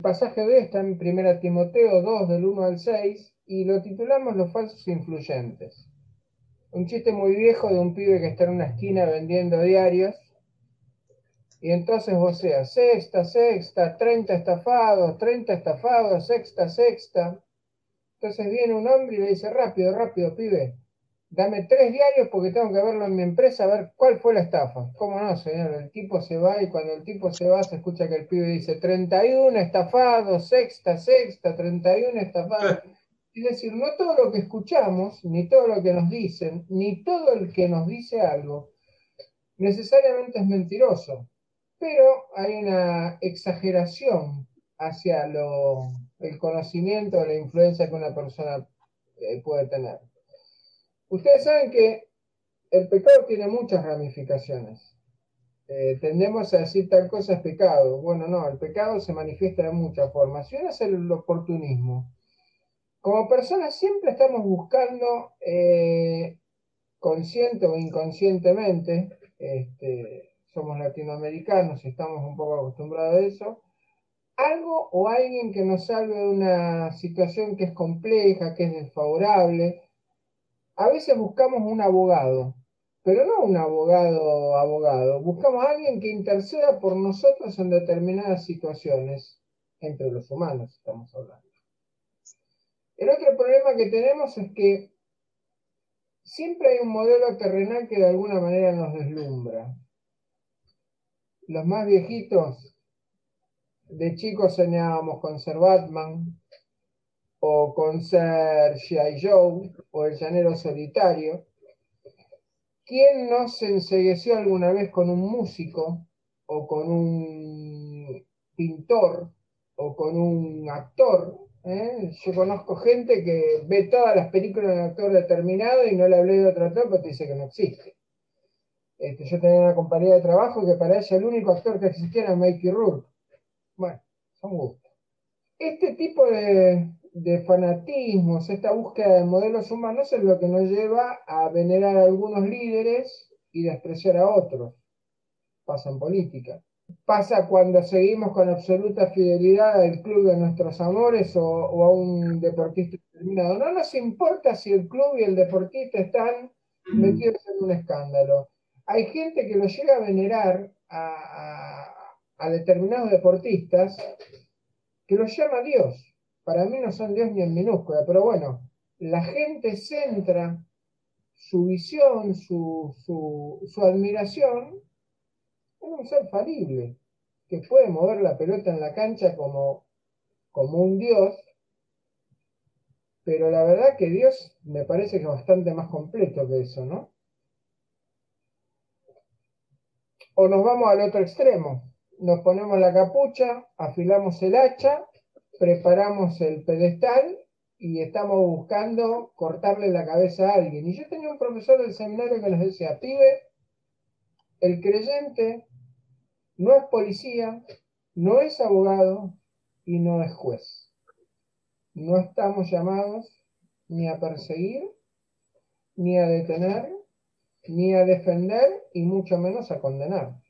El pasaje de está en 1 Timoteo 2, del 1 al 6, y lo titulamos Los falsos influyentes. Un chiste muy viejo de un pibe que está en una esquina vendiendo diarios, y entonces vos seas sexta, sexta, 30 estafados, 30 estafados, sexta, sexta. Entonces viene un hombre y le dice, rápido, rápido, pibe, dame tres diarios porque tengo que verlo en mi empresa a ver cuál fue la estafa. ¿Cómo no, señor? El tipo se va y cuando el tipo se va se escucha que el pibe dice 31 estafados, sexta, sexta, 31 estafados. Es decir, no todo lo que escuchamos, ni todo lo que nos dicen, ni todo el que nos dice algo, necesariamente es mentiroso, pero hay una exageración hacia lo, el conocimiento o la influencia que una persona eh, puede tener. Ustedes saben que el pecado tiene muchas ramificaciones. Eh, tendemos a decir tal cosa es pecado. Bueno, no, el pecado se manifiesta de muchas formas. Y una es el oportunismo. Como personas siempre estamos buscando, eh, consciente o inconscientemente, este, somos latinoamericanos y estamos un poco acostumbrados a eso, algo o alguien que nos salve de una situación que es compleja, que es desfavorable, a veces buscamos un abogado, pero no un abogado abogado, buscamos a alguien que interceda por nosotros en determinadas situaciones, entre los humanos estamos hablando. El otro problema que tenemos es que siempre hay un modelo terrenal que de alguna manera nos deslumbra. Los más viejitos de chicos soñábamos con ser Batman, o con ser G.I. Joe o el llanero solitario. ¿Quién no se ensegueció alguna vez con un músico o con un pintor o con un actor? Eh? Yo conozco gente que ve todas las películas de un actor determinado y no le hablé de otro actor porque dice que no existe. Este, yo tenía una compañía de trabajo que para ella el único actor que existía era Mikey Rourke. Bueno, son gustos. Este tipo de, de fanatismos, esta búsqueda de modelos humanos es lo que nos lleva a venerar a algunos líderes y despreciar a otros. Pasa en política. Pasa cuando seguimos con absoluta fidelidad al club de nuestros amores o, a un deportista determinado. No nos importa si el club y el deportista están metidos en un escándalo. Hay gente que lo llega a venerar a, a determinados deportistas que los llama Dios para mí no son Dios ni en minúscula, pero bueno, la gente centra su visión, su, su, admiración en un ser falible, que puede mover la pelota en la cancha como, como un Dios, pero la verdad que Dios me parece que es bastante más completo que eso, ¿no? O nos vamos al otro extremo, nos ponemos la capucha, afilamos el hacha preparamos el pedestal y estamos buscando cortarle la cabeza a alguien. Y yo tenía un profesor del seminario que nos decía, pibe, el creyente no es policía, no es abogado y no es juez. No estamos llamados ni a perseguir, ni a detener, ni a defender y mucho menos a condenar.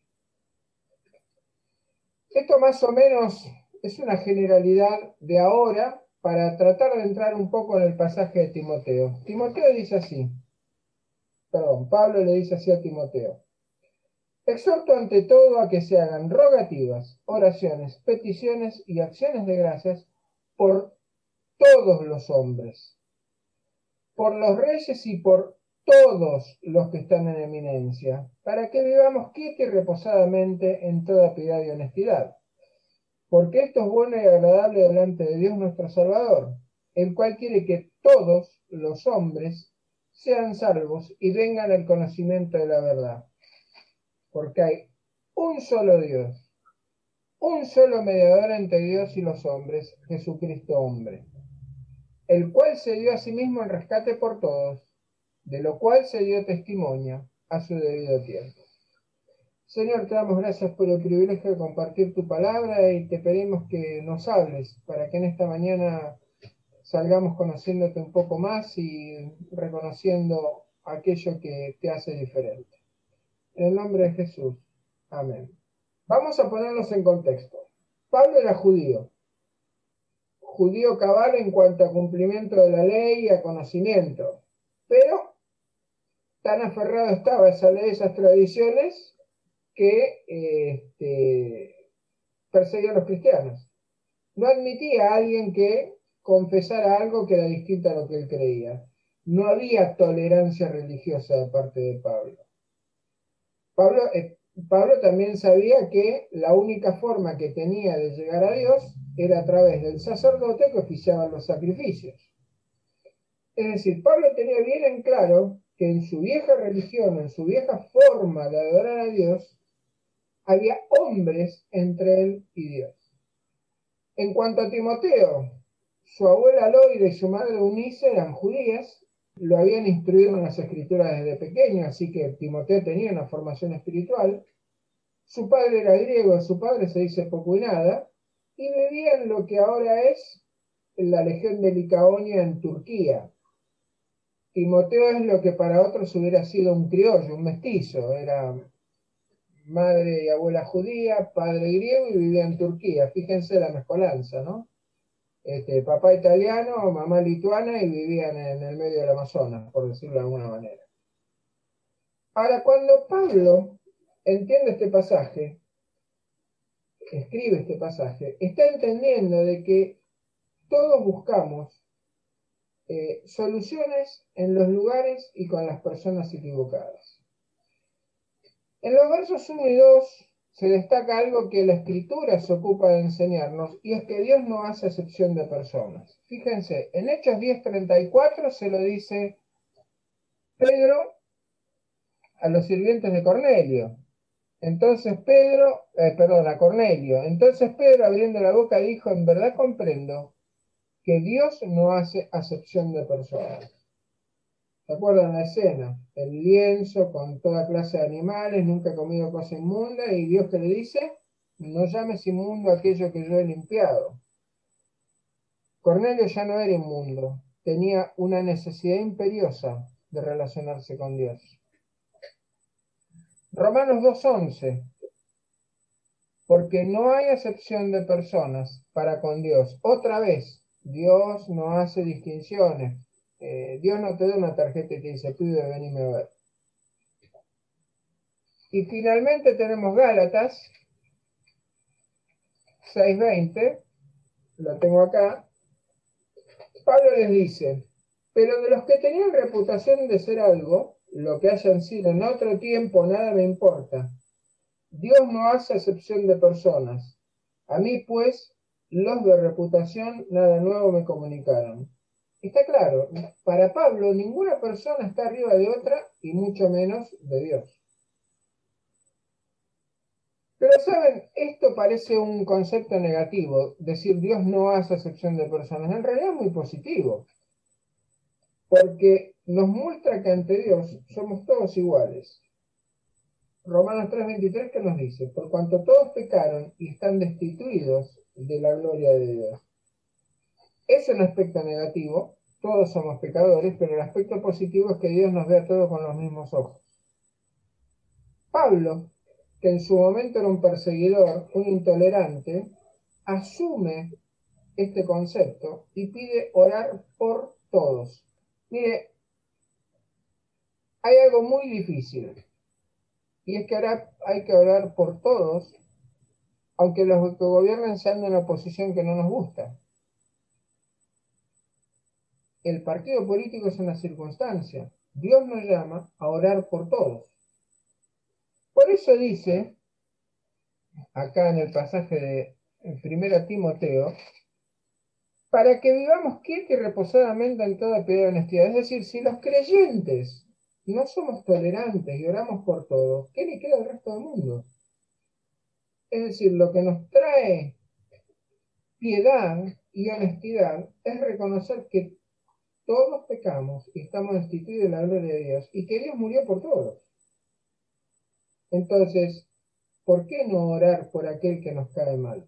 Esto más o menos es una generalidad de ahora para tratar de entrar un poco en el pasaje de Timoteo. Timoteo dice así, perdón, Pablo le dice así a Timoteo. Exhorto ante todo a que se hagan rogativas, oraciones, peticiones y acciones de gracias por todos los hombres, por los reyes y por todos los que están en eminencia, para que vivamos quieta y reposadamente en toda piedad y honestidad porque esto es bueno y agradable delante de Dios nuestro Salvador, el cual quiere que todos los hombres sean salvos y vengan al conocimiento de la verdad. Porque hay un solo Dios, un solo mediador entre Dios y los hombres, Jesucristo hombre, el cual se dio a sí mismo el rescate por todos, de lo cual se dio testimonio a su debido tiempo. Señor, te damos gracias por el privilegio de compartir tu palabra y te pedimos que nos hables para que en esta mañana salgamos conociéndote un poco más y reconociendo aquello que te hace diferente. En el nombre de Jesús. Amén. Vamos a ponernos en contexto. Pablo era judío, judío cabal en cuanto a cumplimiento de la ley y a conocimiento, pero tan aferrado estaba a esa ley, esas tradiciones, que este, perseguía a los cristianos. No admitía a alguien que confesara algo que era distinto a lo que él creía. No había tolerancia religiosa de parte de Pablo. Pablo, eh, Pablo también sabía que la única forma que tenía de llegar a Dios era a través del sacerdote que oficiaba los sacrificios. Es decir, Pablo tenía bien en claro que en su vieja religión, en su vieja forma de adorar a Dios, había hombres entre él y Dios. En cuanto a Timoteo, su abuela Loida y su madre Eunice eran judías, lo habían instruido en las escrituras desde pequeño, así que Timoteo tenía una formación espiritual. Su padre era griego, su padre se dice poco y nada, y vivía en lo que ahora es la legión de Licaonia en Turquía. Timoteo es lo que para otros hubiera sido un criollo, un mestizo, era madre y abuela judía, padre griego y vivía en Turquía. Fíjense la mezcolanza, ¿no? Este, papá italiano, mamá lituana y vivían en el medio del Amazonas, por decirlo de alguna manera. Ahora, cuando Pablo entiende este pasaje, escribe este pasaje, está entendiendo de que todos buscamos eh, soluciones en los lugares y con las personas equivocadas. En los versos 1 y 2 se destaca algo que la escritura se ocupa de enseñarnos y es que Dios no hace excepción de personas. Fíjense, en Hechos 10:34 se lo dice Pedro a los sirvientes de Cornelio. Entonces Pedro, eh, perdón, a Cornelio. Entonces Pedro abriendo la boca dijo, en verdad comprendo que Dios no hace acepción de personas. ¿Se acuerdan la escena? El lienzo con toda clase de animales, nunca he comido cosa inmunda, y Dios que le dice, no llames inmundo aquello que yo he limpiado. Cornelio ya no era inmundo, tenía una necesidad imperiosa de relacionarse con Dios. Romanos 2.11, porque no hay excepción de personas para con Dios. Otra vez, Dios no hace distinciones eh, Dios no te da una tarjeta y te dice, pibe, venime a ver. Y finalmente tenemos Gálatas 6.20, lo tengo acá. Pablo les dice, pero de los que tenían reputación de ser algo, lo que hayan sido en otro tiempo, nada me importa. Dios no hace excepción de personas. A mí, pues, los de reputación nada nuevo me comunicaron. Está claro, para Pablo ninguna persona está arriba de otra y mucho menos de Dios. Pero saben, esto parece un concepto negativo, decir Dios no hace excepción de personas. En realidad es muy positivo, porque nos muestra que ante Dios somos todos iguales. Romanos 3:23 que nos dice, por cuanto todos pecaron y están destituidos de la gloria de Dios. Es un aspecto negativo, todos somos pecadores, pero el aspecto positivo es que Dios nos ve a todos con los mismos ojos. Pablo, que en su momento era un perseguidor, un intolerante, asume este concepto y pide orar por todos. Mire, hay algo muy difícil, y es que ahora hay que orar por todos, aunque los que gobiernan sean de una posición que no nos gusta el partido político es una circunstancia. Dios nos llama a orar por todos. Por eso dice, acá en el pasaje de 1 Timoteo, para que vivamos quietos y reposadamente en toda piedad y honestidad. Es decir, si los creyentes no somos tolerantes y oramos por todos, ¿qué le queda al resto del mundo? Es decir, lo que nos trae piedad y honestidad es reconocer que todos pecamos y estamos destituidos de la gloria de Dios y que Dios murió por todos. Entonces, ¿por qué no orar por aquel que nos cae mal?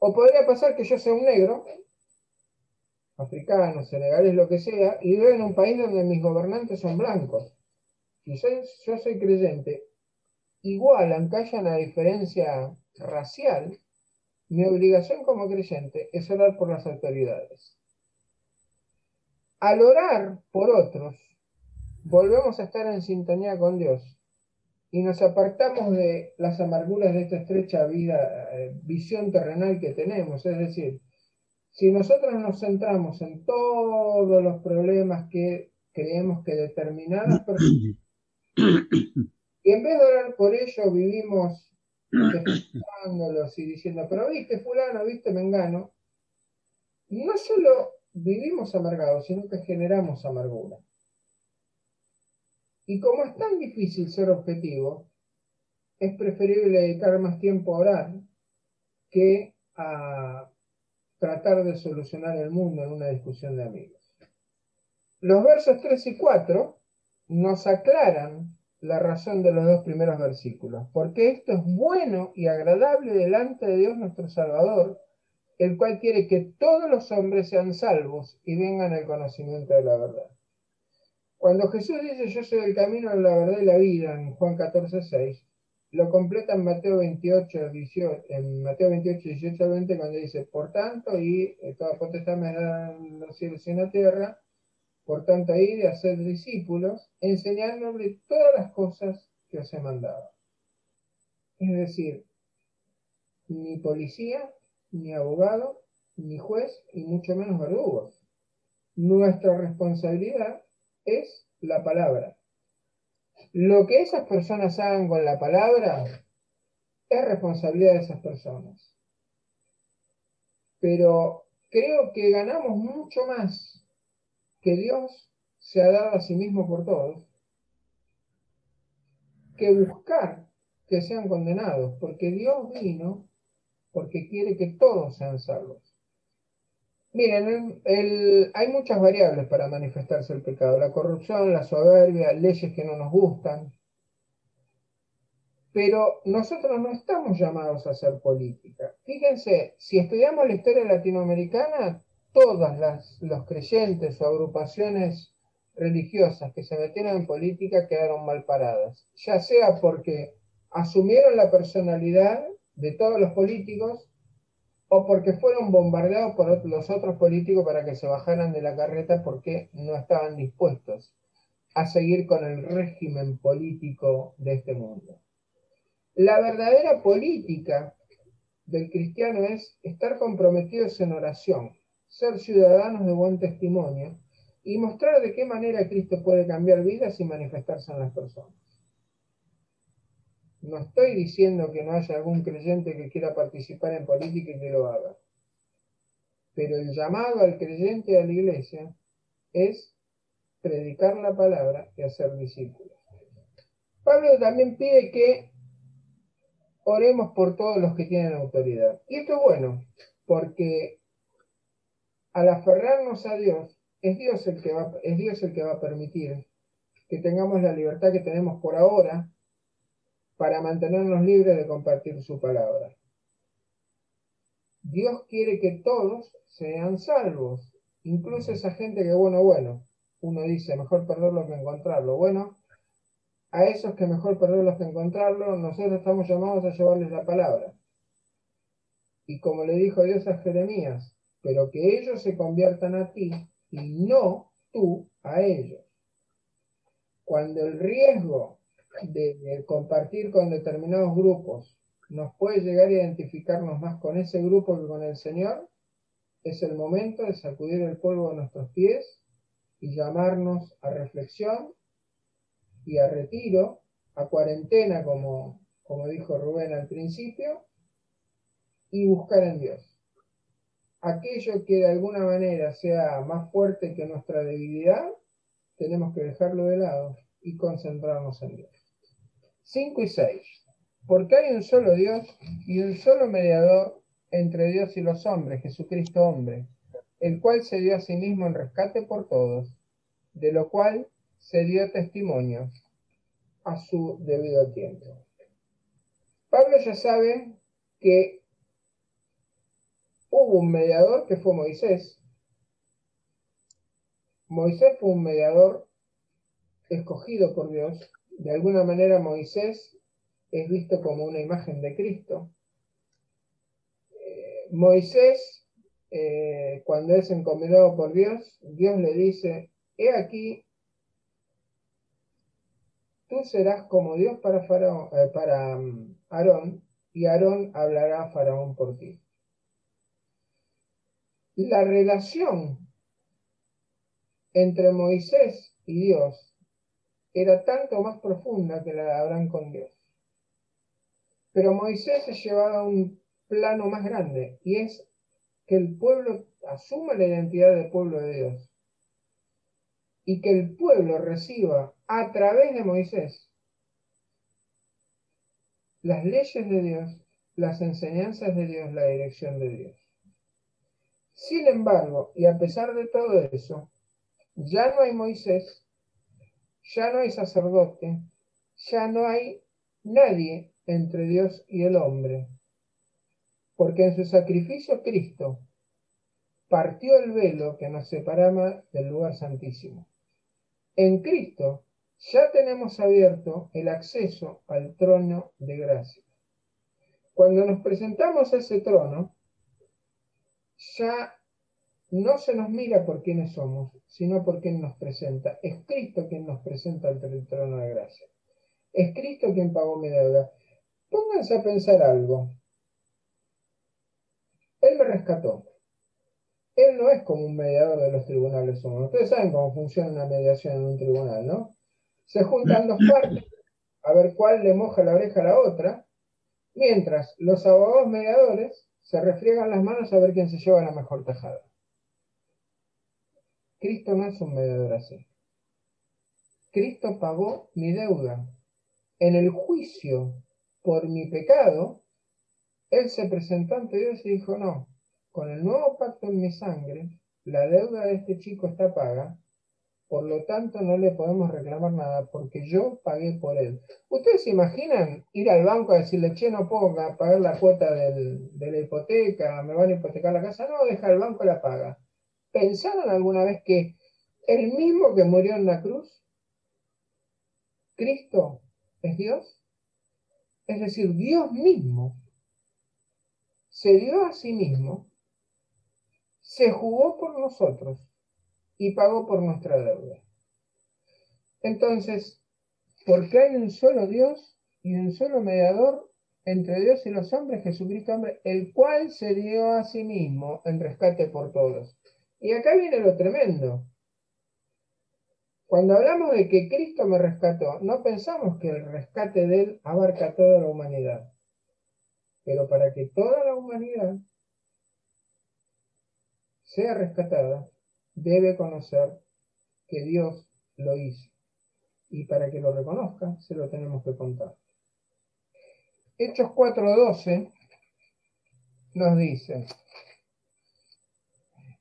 O podría pasar que yo sea un negro, africano, senegalés, lo que sea, y vivo en un país donde mis gobernantes son blancos. Si soy, yo soy creyente, igual, aunque haya una diferencia racial, Mi obligación como creyente es orar por las autoridades. Al orar por otros, volvemos a estar en sintonía con Dios y nos apartamos de las amarguras de esta estrecha vida, eh, visión terrenal que tenemos. Es decir, si nosotros nos centramos en todos los problemas que creemos que determinadas personas, y en vez de orar por ello, vivimos y diciendo, pero viste fulano, viste mengano, no solo vivimos amargados, sino que generamos amargura. Y como es tan difícil ser objetivo, es preferible dedicar más tiempo a orar que a tratar de solucionar el mundo en una discusión de amigos. Los versos 3 y 4 nos aclaran la razón de los dos primeros versículos, porque esto es bueno y agradable delante de Dios nuestro Salvador, el cual quiere que todos los hombres sean salvos y vengan al conocimiento de la verdad. Cuando Jesús dice yo soy el camino, la verdad y la vida en Juan 14, 6, lo completa en Mateo 28, 18, en Mateo 28, 18 20, cuando dice, por tanto, y eh, toda potestad me da en los cielos y en la tierra, por tanto, ir de hacer discípulos, enseñándoles todas las cosas que os he mandado. Es decir, ni policía, ni abogado, ni juez, y mucho menos verdugos. Nuestra responsabilidad es la palabra. Lo que esas personas hagan con la palabra es responsabilidad de esas personas. Pero creo que ganamos mucho más que Dios se ha dado a sí mismo por todos que buscar que sean condenados, porque Dios vino porque quiere que todos sean salvos. Miren, hay muchas variables para manifestarse el pecado. La corrupción, la soberbia, leyes que no nos gustan. Pero nosotros no estamos llamados a hacer política. Fíjense, si estudiamos la historia latinoamericana, todas las, los creyentes o agrupaciones religiosas que se metieron en política quedaron mal paradas. Ya sea porque asumieron la personalidad de todos los políticos o porque fueron bombardeados por los otros políticos para que se bajaran de la carreta porque no estaban dispuestos a seguir con el régimen político de este mundo. La verdadera política del cristiano es estar comprometidos en oración, ser ciudadanos de buen testimonio y mostrar de qué manera Cristo puede cambiar vidas y manifestarse en las personas. No estoy diciendo que no haya algún creyente que quiera participar en política y que lo haga. Pero el llamado al creyente a la iglesia es predicar la palabra y hacer discípulos. Pablo también pide que oremos por todos los que tienen autoridad. Y esto es bueno, porque al aferrarnos a Dios, es Dios el que va, es Dios el que va a permitir que tengamos la libertad que tenemos por ahora para mantenernos libres de compartir su palabra. Dios quiere que todos sean salvos, incluso esa gente que, bueno, bueno, uno dice, mejor perderlo que encontrarlo. Bueno, a esos que mejor perderlos que encontrarlo, nosotros estamos llamados a llevarles la palabra. Y como le dijo Dios a Jeremías, pero que ellos se conviertan a ti y no tú a ellos. Cuando el riesgo de, compartir con determinados grupos nos puede llegar a identificarnos más con ese grupo que con el Señor, es el momento de sacudir el polvo de nuestros pies y llamarnos a reflexión y a retiro, a cuarentena, como, como dijo Rubén al principio, y buscar en Dios. Aquello que de alguna manera sea más fuerte que nuestra debilidad, tenemos que dejarlo de lado y concentrarnos en Dios. 5 y 6. Porque hay un solo Dios y un solo mediador entre Dios y los hombres, Jesucristo hombre, el cual se dio a sí mismo en rescate por todos, de lo cual se dio testimonio a su debido tiempo. Pablo ya sabe que hubo un mediador que fue Moisés. Moisés fue un mediador escogido por Dios de alguna manera Moisés es visto como una imagen de Cristo. Moisés, eh, cuando es encomendado por Dios, Dios le dice, he aquí, tú serás como Dios para, Faraón, eh, para um, Aarón, y Aarón hablará a Faraón por ti. La relación entre Moisés y Dios era tanto más profunda que la de Abraham con Dios. Pero Moisés es llevado a un plano más grande y es que el pueblo asuma la identidad del pueblo de Dios y que el pueblo reciba a través de Moisés las leyes de Dios, las enseñanzas de Dios, la dirección de Dios. Sin embargo, y a pesar de todo eso, ya no hay Moisés, ya no hay sacerdote, ya no hay nadie entre Dios y el hombre, porque en su sacrificio Cristo partió el velo que nos separaba del lugar santísimo. En Cristo ya tenemos abierto el acceso al trono de gracia. Cuando nos presentamos a ese trono, ya no se nos mira por quiénes somos, sino por quién nos presenta. Es Cristo quien nos presenta ante el trono de gracia. Es Cristo quien pagó mi deuda. Pónganse a pensar algo. Él me rescató. Él no es como un mediador de los tribunales humanos. Ustedes saben cómo funciona una mediación en un tribunal, ¿no? Se juntan dos partes a ver cuál le moja la oreja a la otra, mientras los abogados mediadores se refriegan las manos a ver quién se lleva la mejor tajada. Cristo no es un mediador así. Cristo pagó mi deuda. En el juicio por mi pecado, Él se presentó ante Dios y dijo, no, con el nuevo pacto en mi sangre, la deuda de este chico está paga, por lo tanto no le podemos reclamar nada porque yo pagué por él. ¿Ustedes se imaginan ir al banco a decirle, che, no puedo pagar la cuota de la hipoteca, me van a hipotecar la casa? No, deja el banco la paga. ¿Pensaron alguna vez que el mismo que murió en la cruz, Cristo, es Dios? Es decir, Dios mismo se dio a sí mismo, se jugó por nosotros y pagó por nuestra deuda. Entonces, porque hay un solo Dios y un solo mediador entre Dios y los hombres, Jesucristo hombre, el cual se dio a sí mismo en rescate por todos. Y acá viene lo tremendo. Cuando hablamos de que Cristo me rescató, no pensamos que el rescate de Él abarca toda la humanidad. Pero para que toda la humanidad sea rescatada, debe conocer que Dios lo hizo. Y para que lo reconozca, se lo tenemos que contar. Hechos 4.12 nos dice,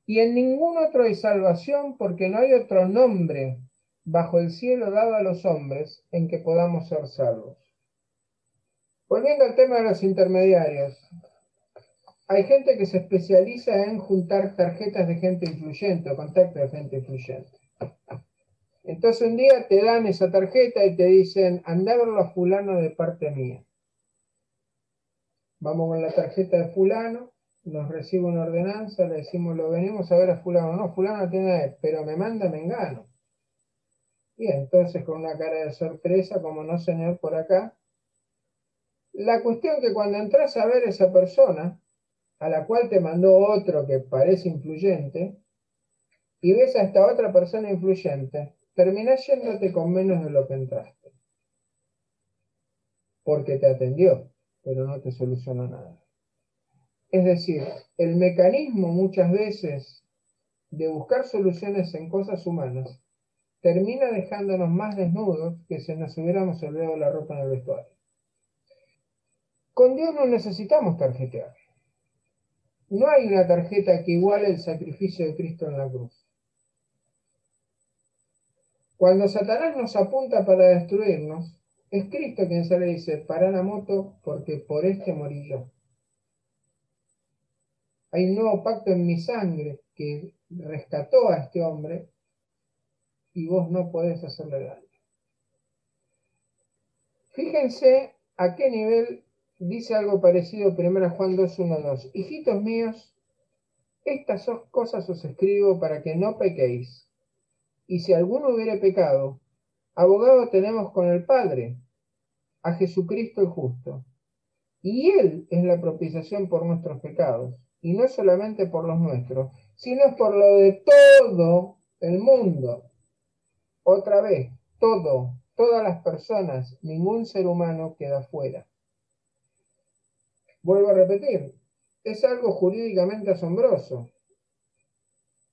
y en ningún otro hay salvación porque no hay otro nombre bajo el cielo dado a los hombres en que podamos ser salvos. Volviendo al tema de los intermediarios, hay gente que se especializa en juntar tarjetas de gente influyente o contactos de gente influyente. Entonces un día te dan esa tarjeta y te dicen, anda a verlo a fulano de parte mía. Vamos con la tarjeta de fulano, nos recibe una ordenanza, le decimos, lo venimos a ver a fulano. No, fulano tiene, pero me manda, me engano. Y entonces con una cara de sorpresa, como no señor por acá. La cuestión que cuando entras a ver a esa persona, a la cual te mandó otro que parece influyente, y ves a esta otra persona influyente, terminás yéndote con menos de lo que entraste. Porque te atendió, pero no te solucionó nada. Es decir, el mecanismo muchas veces de buscar soluciones en cosas humanas termina dejándonos más desnudos que si nos hubiéramos olvidado la ropa en el vestuario. Con Dios no necesitamos tarjetear. No hay una tarjeta que iguale el sacrificio de Cristo en la cruz. Cuando Satanás nos apunta para destruirnos, es Cristo quien se le dice, para la moto porque por este morí yo. Hay un nuevo pacto en mi sangre que rescató a este hombre y vos no podés hacerle daño. Fíjense a qué nivel dice algo parecido, 1 Juan 2, 1, 2. Hijitos míos, estas cosas os escribo para que no pequéis. Y si alguno hubiere pecado, abogado tenemos con el Padre, a Jesucristo el justo. Y Él es la propiciación por nuestros pecados, y no solamente por los nuestros, sino por lo de todo el mundo. Otra vez, todo, todas las personas, ningún ser humano queda fuera. Vuelvo a repetir, es algo jurídicamente asombroso.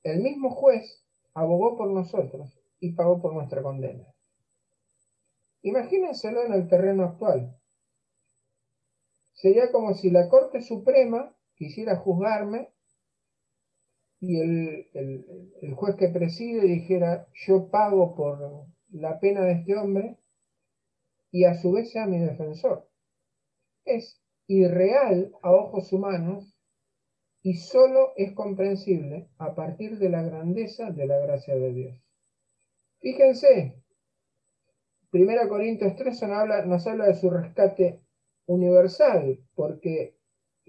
El mismo juez abogó por nosotros y pagó por nuestra condena. Imagínenselo en el terreno actual. Sería como si la Corte Suprema quisiera juzgarme y el, juez que preside dijera yo pago por la pena de este hombre y a su vez sea mi defensor. Es irreal a ojos humanos y solo es comprensible a partir de la grandeza de la gracia de Dios. Fíjense, 1 Corintios 3 nos habla, nos habla de su rescate universal, porque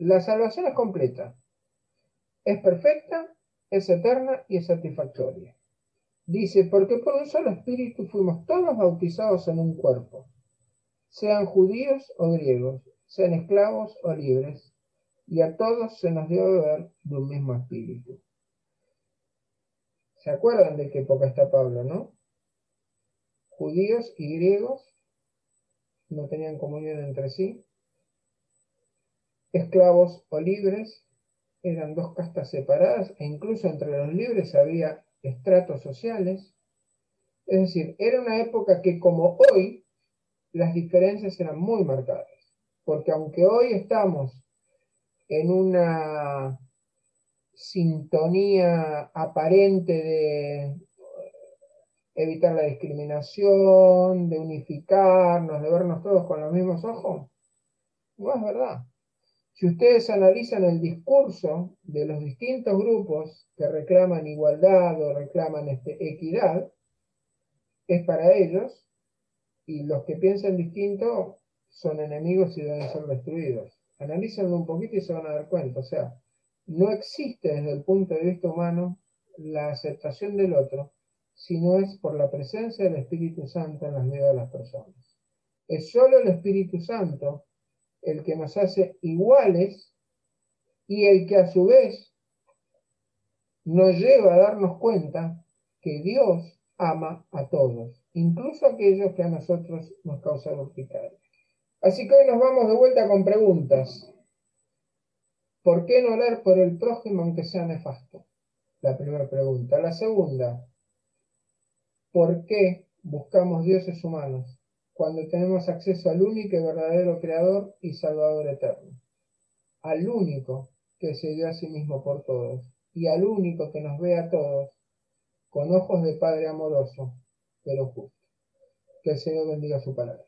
la salvación es completa, es perfecta, es eterna y es satisfactoria. Dice, porque por un solo espíritu fuimos todos bautizados en un cuerpo, sean judíos o griegos, sean esclavos o libres, y a todos se nos dio beber de un mismo espíritu. ¿Se acuerdan de qué época está Pablo, no? Judíos y griegos no tenían comunión entre sí. Esclavos o libres eran dos castas separadas e incluso entre los libres había estratos sociales. Es decir, era una época que como hoy las diferencias eran muy marcadas. Porque aunque hoy estamos en una sintonía aparente de evitar la discriminación, de unificarnos, de vernos todos con los mismos ojos, no es verdad. Si ustedes analizan el discurso de los distintos grupos que reclaman igualdad o reclaman este, equidad, es para ellos, y los que piensan distinto son enemigos y deben ser destruidos. Analícenlo un poquito y se van a dar cuenta. O sea, no existe desde el punto de vista humano la aceptación del otro si no es por la presencia del Espíritu Santo en las vidas de las personas. Es solo el Espíritu Santo el que nos hace iguales y el que a su vez nos lleva a darnos cuenta que Dios ama a todos, incluso a aquellos que a nosotros nos causan urticaria. Así que hoy nos vamos de vuelta con preguntas. ¿Por qué no orar por el prójimo aunque sea nefasto? La primera pregunta. La segunda, ¿por qué buscamos dioses humanos cuando tenemos acceso al único y verdadero Creador y Salvador eterno? Al único que se dio a sí mismo por todos y al único que nos ve a todos con ojos de Padre amoroso, pero justo. Que el Señor bendiga su palabra.